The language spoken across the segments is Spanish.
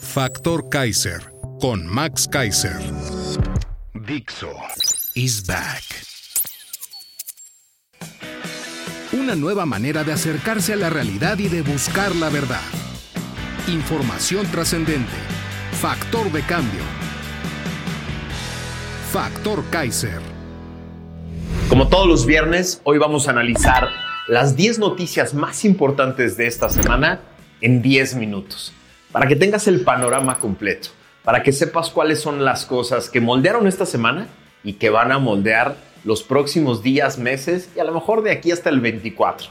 Factor Kaiser con Max Kaiser. Dixo is back. Una nueva manera de acercarse a la realidad y de buscar la verdad. Información trascendente. Factor de cambio. Factor Kaiser. Como todos los viernes, hoy vamos a analizar las 10 noticias más importantes de esta semana en 10 minutos, para que tengas el panorama completo, para que sepas cuáles son las cosas que moldearon esta semana y que van a moldear los próximos días, meses y a lo mejor de aquí hasta el 24.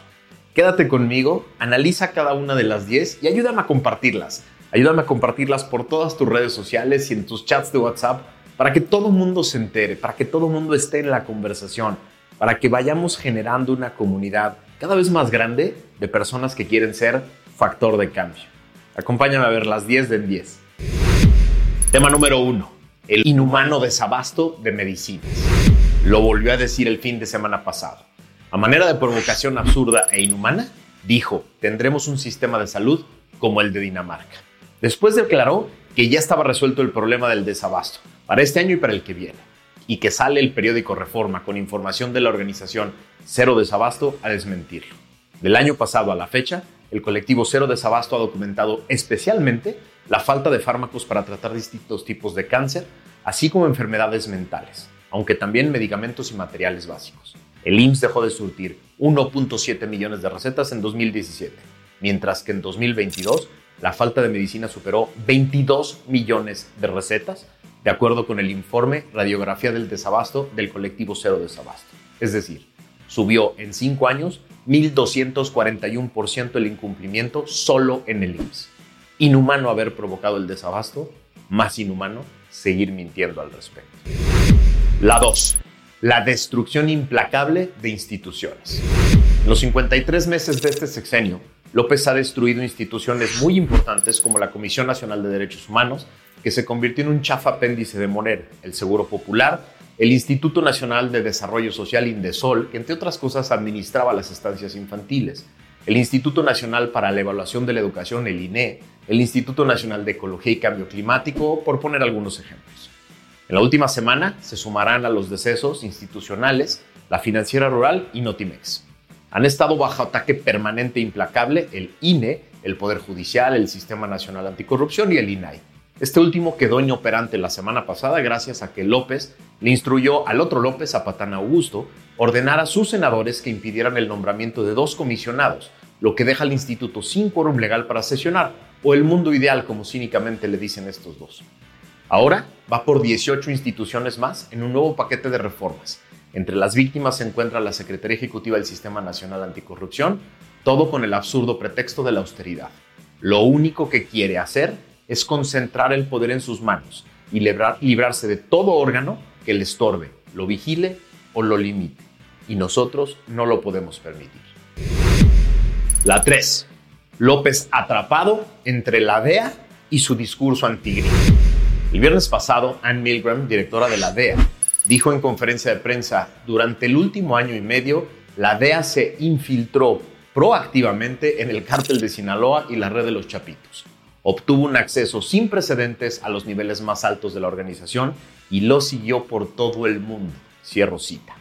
Quédate conmigo, analiza cada una de las 10 y ayúdame a compartirlas. Ayúdame a compartirlas por todas tus redes sociales y en tus chats de WhatsApp para que todo el mundo se entere, para que todo el mundo esté en la conversación, para que vayamos generando una comunidad cada vez más grande de personas que quieren ser factor de cambio. Acompáñame a ver las 10 de 10. Tema número 1. El inhumano desabasto de medicinas. Lo volvió a decir el fin de semana pasado. A manera de provocación absurda e inhumana, dijo, tendremos un sistema de salud como el de Dinamarca. Después declaró que ya estaba resuelto el problema del desabasto para este año y para el que viene, y que sale el periódico Reforma con información de la organización Cero Desabasto a desmentirlo. Del año pasado a la fecha, el colectivo Cero Desabasto ha documentado especialmente la falta de fármacos para tratar distintos tipos de cáncer, así como enfermedades mentales, aunque también medicamentos y materiales básicos. El IMSS dejó de surtir 1.7 millones de recetas en 2017, mientras que en 2022 la falta de medicina superó 22 millones de recetas, de acuerdo con el informe Radiografía del Desabasto del colectivo Cero Desabasto. Es decir, subió en 5 años 1.241% el incumplimiento solo en el IMSS. Inhumano haber provocado el desabasto, más inhumano seguir mintiendo al respecto. La 2. La destrucción implacable de instituciones. En los 53 meses de este sexenio, López ha destruido instituciones muy importantes como la Comisión Nacional de Derechos Humanos, que se convirtió en un chafa apéndice de Moner, el Seguro Popular, el Instituto Nacional de Desarrollo Social Indesol, que entre otras cosas administraba las estancias infantiles, el Instituto Nacional para la Evaluación de la Educación, el INE, el Instituto Nacional de Ecología y Cambio Climático, por poner algunos ejemplos. En la última semana se sumarán a los decesos institucionales la Financiera Rural y Notimex. Han estado bajo ataque permanente e implacable el INE, el Poder Judicial, el Sistema Nacional Anticorrupción y el INAI. Este último quedó inoperante la semana pasada gracias a que López le instruyó al otro López, a Patán Augusto, ordenar a sus senadores que impidieran el nombramiento de dos comisionados, lo que deja al instituto sin quórum legal para sesionar, o el mundo ideal como cínicamente le dicen estos dos. Ahora va por 18 instituciones más en un nuevo paquete de reformas. Entre las víctimas se encuentra la Secretaría Ejecutiva del Sistema Nacional Anticorrupción, todo con el absurdo pretexto de la austeridad. Lo único que quiere hacer es concentrar el poder en sus manos y librarse de todo órgano que le estorbe, lo vigile o lo limite. Y nosotros no lo podemos permitir. La 3. López atrapado entre la DEA y su discurso antigripe. El viernes pasado, Ann Milgram, directora de la DEA, dijo en conferencia de prensa, durante el último año y medio, la DEA se infiltró proactivamente en el cártel de Sinaloa y la red de los Chapitos. Obtuvo un acceso sin precedentes a los niveles más altos de la organización y lo siguió por todo el mundo. Cierro cita.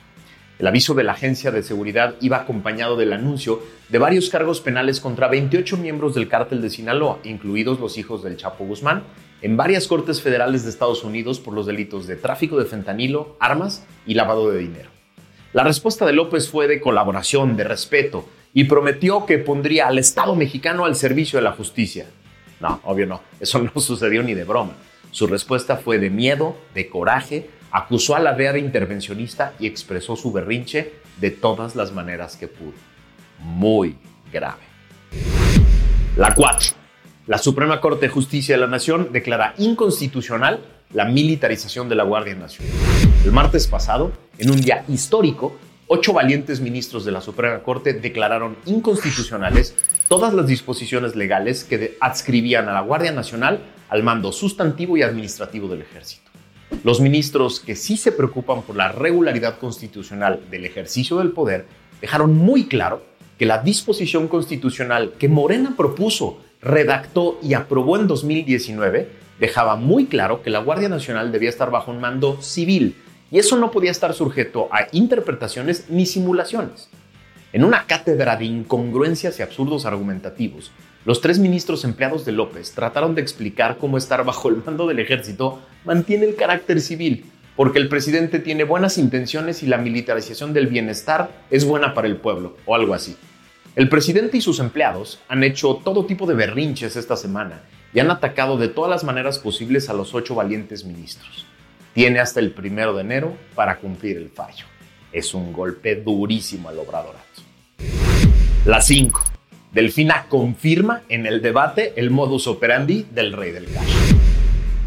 El aviso de la agencia de seguridad iba acompañado del anuncio de varios cargos penales contra 28 miembros del cártel de Sinaloa, incluidos los hijos del Chapo Guzmán, en varias cortes federales de Estados Unidos por los delitos de tráfico de fentanilo, armas y lavado de dinero. La respuesta de López fue de colaboración, de respeto, y prometió que pondría al Estado mexicano al servicio de la justicia. No, obvio no, eso no sucedió ni de broma. Su respuesta fue de miedo, de coraje, acusó a la DEA de intervencionista y expresó su berrinche de todas las maneras que pudo. Muy grave. La 4. La Suprema Corte de Justicia de la Nación declara inconstitucional la militarización de la Guardia Nacional. El martes pasado, en un día histórico, ocho valientes ministros de la Suprema Corte declararon inconstitucionales todas las disposiciones legales que adscribían a la Guardia Nacional al mando sustantivo y administrativo del ejército. Los ministros que sí se preocupan por la regularidad constitucional del ejercicio del poder dejaron muy claro que la disposición constitucional que Morena propuso, redactó y aprobó en 2019 dejaba muy claro que la Guardia Nacional debía estar bajo un mando civil y eso no podía estar sujeto a interpretaciones ni simulaciones. En una cátedra de incongruencias y absurdos argumentativos, los tres ministros empleados de López trataron de explicar cómo estar bajo el mando del ejército mantiene el carácter civil, porque el presidente tiene buenas intenciones y la militarización del bienestar es buena para el pueblo, o algo así. El presidente y sus empleados han hecho todo tipo de berrinches esta semana y han atacado de todas las maneras posibles a los ocho valientes ministros. Tiene hasta el primero de enero para cumplir el fallo. Es un golpe durísimo al obradorato. La 5. Delfina confirma en el debate el modus operandi del rey del cash.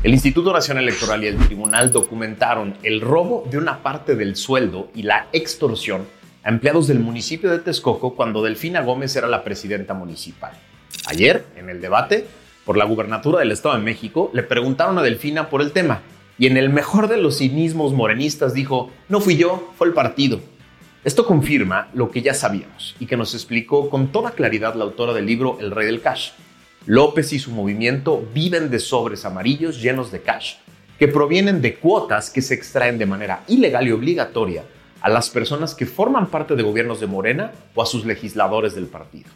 El Instituto Nacional Electoral y el tribunal documentaron el robo de una parte del sueldo y la extorsión a empleados del municipio de Texcoco cuando Delfina Gómez era la presidenta municipal. Ayer, en el debate por la gubernatura del Estado de México, le preguntaron a Delfina por el tema y en el mejor de los cinismos morenistas dijo, no fui yo, fue el partido. Esto confirma lo que ya sabíamos y que nos explicó con toda claridad la autora del libro El Rey del Cash. López y su movimiento viven de sobres amarillos llenos de cash, que provienen de cuotas que se extraen de manera ilegal y obligatoria a las personas que forman parte de gobiernos de Morena o a sus legisladores del partido.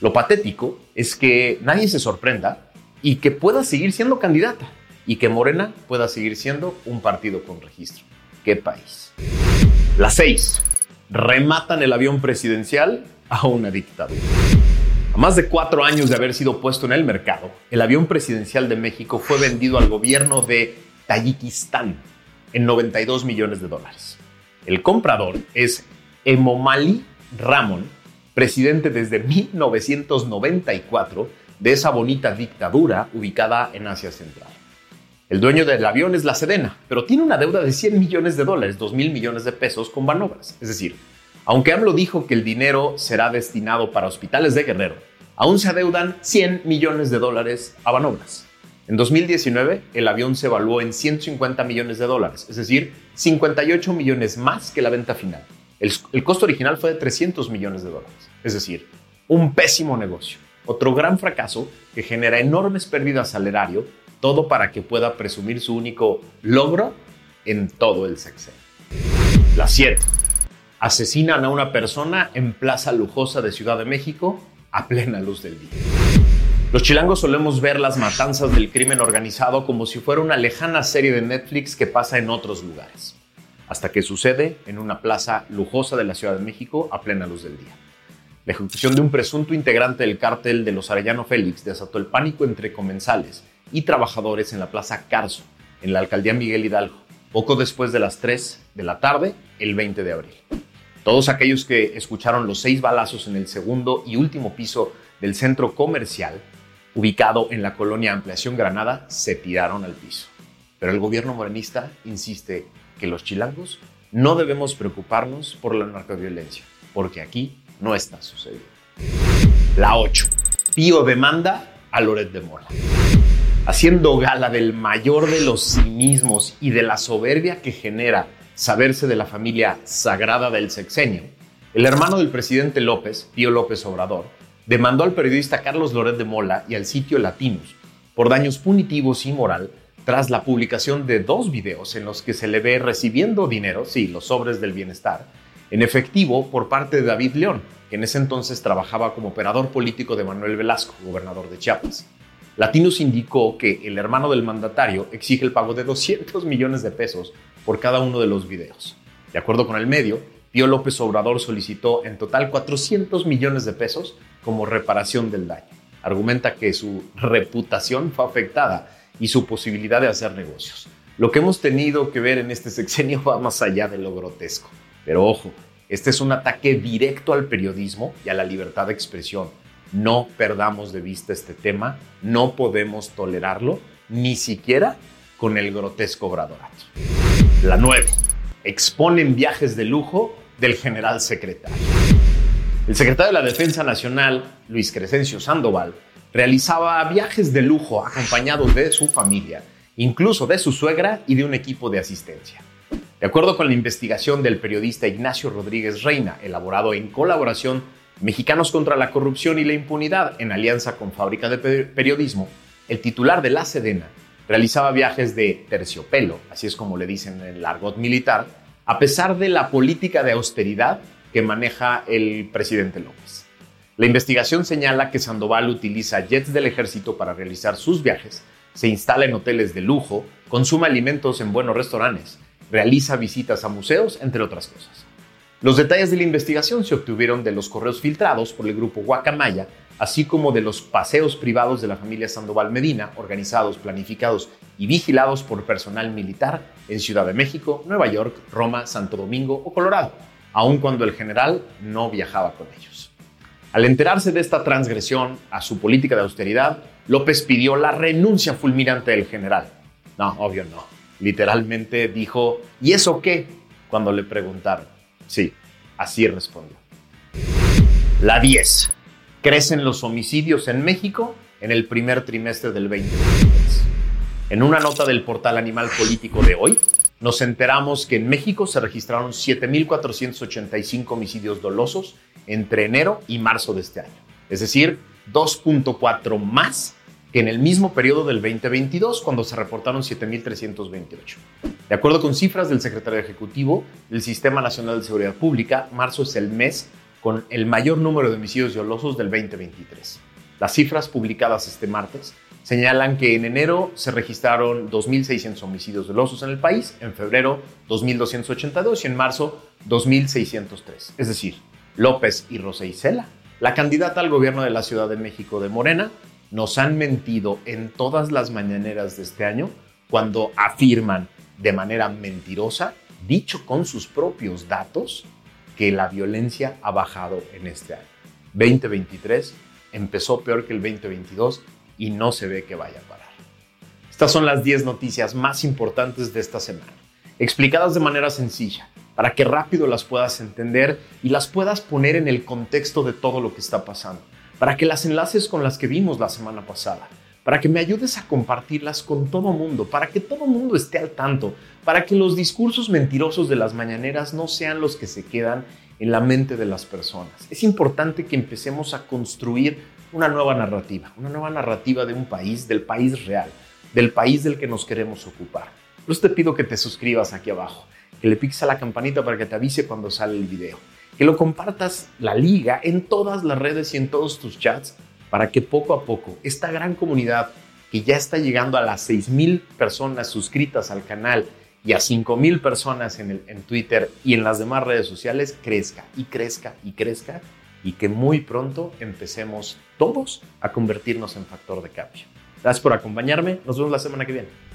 Lo patético es que nadie se sorprenda y que pueda seguir siendo candidata y que Morena pueda seguir siendo un partido con registro. ¡Qué país! La 6 rematan el avión presidencial a una dictadura. A más de cuatro años de haber sido puesto en el mercado, el avión presidencial de México fue vendido al gobierno de Tayikistán en 92 millones de dólares. El comprador es Emomali Ramon, presidente desde 1994 de esa bonita dictadura ubicada en Asia Central. El dueño del avión es la Sedena, pero tiene una deuda de 100 millones de dólares, 2 mil millones de pesos con Banobras. Es decir, aunque AMLO dijo que el dinero será destinado para hospitales de Guerrero, aún se adeudan 100 millones de dólares a Banobras. En 2019, el avión se evaluó en 150 millones de dólares, es decir, 58 millones más que la venta final. El, el costo original fue de 300 millones de dólares, es decir, un pésimo negocio. Otro gran fracaso que genera enormes pérdidas al erario todo para que pueda presumir su único logro en todo el sexenio. La 7. Asesinan a una persona en plaza lujosa de Ciudad de México a plena luz del día. Los chilangos solemos ver las matanzas del crimen organizado como si fuera una lejana serie de Netflix que pasa en otros lugares, hasta que sucede en una plaza lujosa de la Ciudad de México a plena luz del día. La ejecución de un presunto integrante del cártel de los Arellano Félix desató el pánico entre comensales y trabajadores en la Plaza Carso, en la alcaldía Miguel Hidalgo, poco después de las 3 de la tarde, el 20 de abril. Todos aquellos que escucharon los seis balazos en el segundo y último piso del centro comercial, ubicado en la colonia Ampliación Granada, se tiraron al piso. Pero el gobierno morenista insiste que los chilangos no debemos preocuparnos por la narcoviolencia, porque aquí no está sucediendo. La 8. Pío demanda a Loret de Mola haciendo gala del mayor de los cinismos y de la soberbia que genera saberse de la familia sagrada del sexenio, el hermano del presidente López, Pío López Obrador, demandó al periodista Carlos Loret de Mola y al sitio Latinos por daños punitivos y moral tras la publicación de dos videos en los que se le ve recibiendo dinero, sí, los sobres del bienestar, en efectivo por parte de David León, que en ese entonces trabajaba como operador político de Manuel Velasco, gobernador de Chiapas. Latinos indicó que el hermano del mandatario exige el pago de 200 millones de pesos por cada uno de los videos. De acuerdo con el medio, Pío López Obrador solicitó en total 400 millones de pesos como reparación del daño. Argumenta que su reputación fue afectada y su posibilidad de hacer negocios. Lo que hemos tenido que ver en este sexenio va más allá de lo grotesco. Pero ojo, este es un ataque directo al periodismo y a la libertad de expresión No perdamos de vista este tema, no podemos tolerarlo, ni siquiera con el grotesco bradorato. La 9. Exponen viajes de lujo del general secretario. El secretario de la Defensa Nacional, Luis Crescencio Sandoval, realizaba viajes de lujo acompañado de su familia, incluso de su suegra y de un equipo de asistencia. De acuerdo con la investigación del periodista Ignacio Rodríguez Reina, elaborado en colaboración Mexicanos contra la Corrupción y la Impunidad en alianza con Fábrica de Periodismo, el titular de la Sedena realizaba viajes de terciopelo, así es como le dicen en el argot militar, a pesar de la política de austeridad que maneja el presidente López. La investigación señala que Sandoval utiliza jets del ejército para realizar sus viajes, se instala en hoteles de lujo, consume alimentos en buenos restaurantes, realiza visitas a museos, entre otras cosas. Los detalles de la investigación se obtuvieron de los correos filtrados por el grupo Guacamaya, así como de los paseos privados de la familia Sandoval Medina, organizados, planificados y vigilados por personal militar en Ciudad de México, Nueva York, Roma, Santo Domingo o Colorado aun cuando el general no viajaba con ellos. Al enterarse de esta transgresión a su política de austeridad, López pidió la renuncia fulminante del general. No, obvio no. Literalmente dijo, ¿y eso qué? Cuando le preguntaron. Sí, así respondió. La 10. Crecen los homicidios en México en el primer trimestre del 2023. En una nota del portal Animal Político de hoy, nos enteramos que en México se registraron 7.485 homicidios dolosos entre enero y marzo de este año. Es decir, 2.4 más que en el mismo periodo del 2022, cuando se reportaron 7.328. De acuerdo con cifras del secretario ejecutivo del Sistema Nacional de Seguridad Pública, marzo es el mes con el mayor número de homicidios dolosos del 2023. Las cifras publicadas este martes señalan que en enero se registraron 2.600 homicidios dolosos en el país, en febrero 2.282 y en marzo 2.603. Es decir, López y Rosa Isela, la candidata al gobierno de la Ciudad de México de Morena, nos han mentido en todas las mañaneras de este año cuando afirman de manera mentirosa, dicho con sus propios datos, que la violencia ha bajado en este año. 2023 empezó peor que el 2022 y no se ve que vaya a parar. Estas son las 10 noticias más importantes de esta semana, explicadas de manera sencilla, para que rápido las puedas entender y las puedas poner en el contexto de todo lo que está pasando, para que las enlaces con las que vimos la semana pasada, para que me ayudes a compartirlas con todo mundo, para que todo mundo esté al tanto, para que los discursos mentirosos de las mañaneras no sean los que se quedan en la mente de las personas. Es importante que empecemos a construir una nueva narrativa, una nueva narrativa de un país, del país real, del país del que nos queremos ocupar. Pues te pido que te suscribas aquí abajo, que le piques a la campanita para que te avise cuando sale el video, que lo compartas la liga en todas las redes y en todos tus chats para que poco a poco esta gran comunidad que ya está llegando a las 6.000 personas suscritas al canal y a 5.000 personas en, el, en Twitter y en las demás redes sociales crezca y crezca y crezca y que muy pronto empecemos todos a convertirnos en factor de cambio. Gracias por acompañarme. Nos vemos la semana que viene.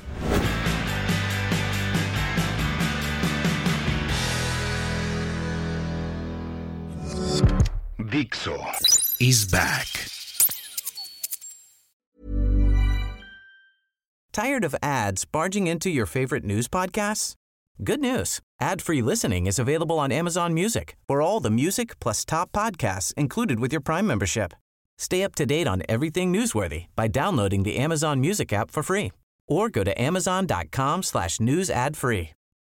Dixo is back. Tired of ads barging into your favorite news podcasts? Good news. Ad-free listening is available on Amazon Music for all the music plus top podcasts included with your Prime membership. Stay up to date on everything newsworthy by downloading the Amazon Music app for free or go to amazon.com slash news ad free.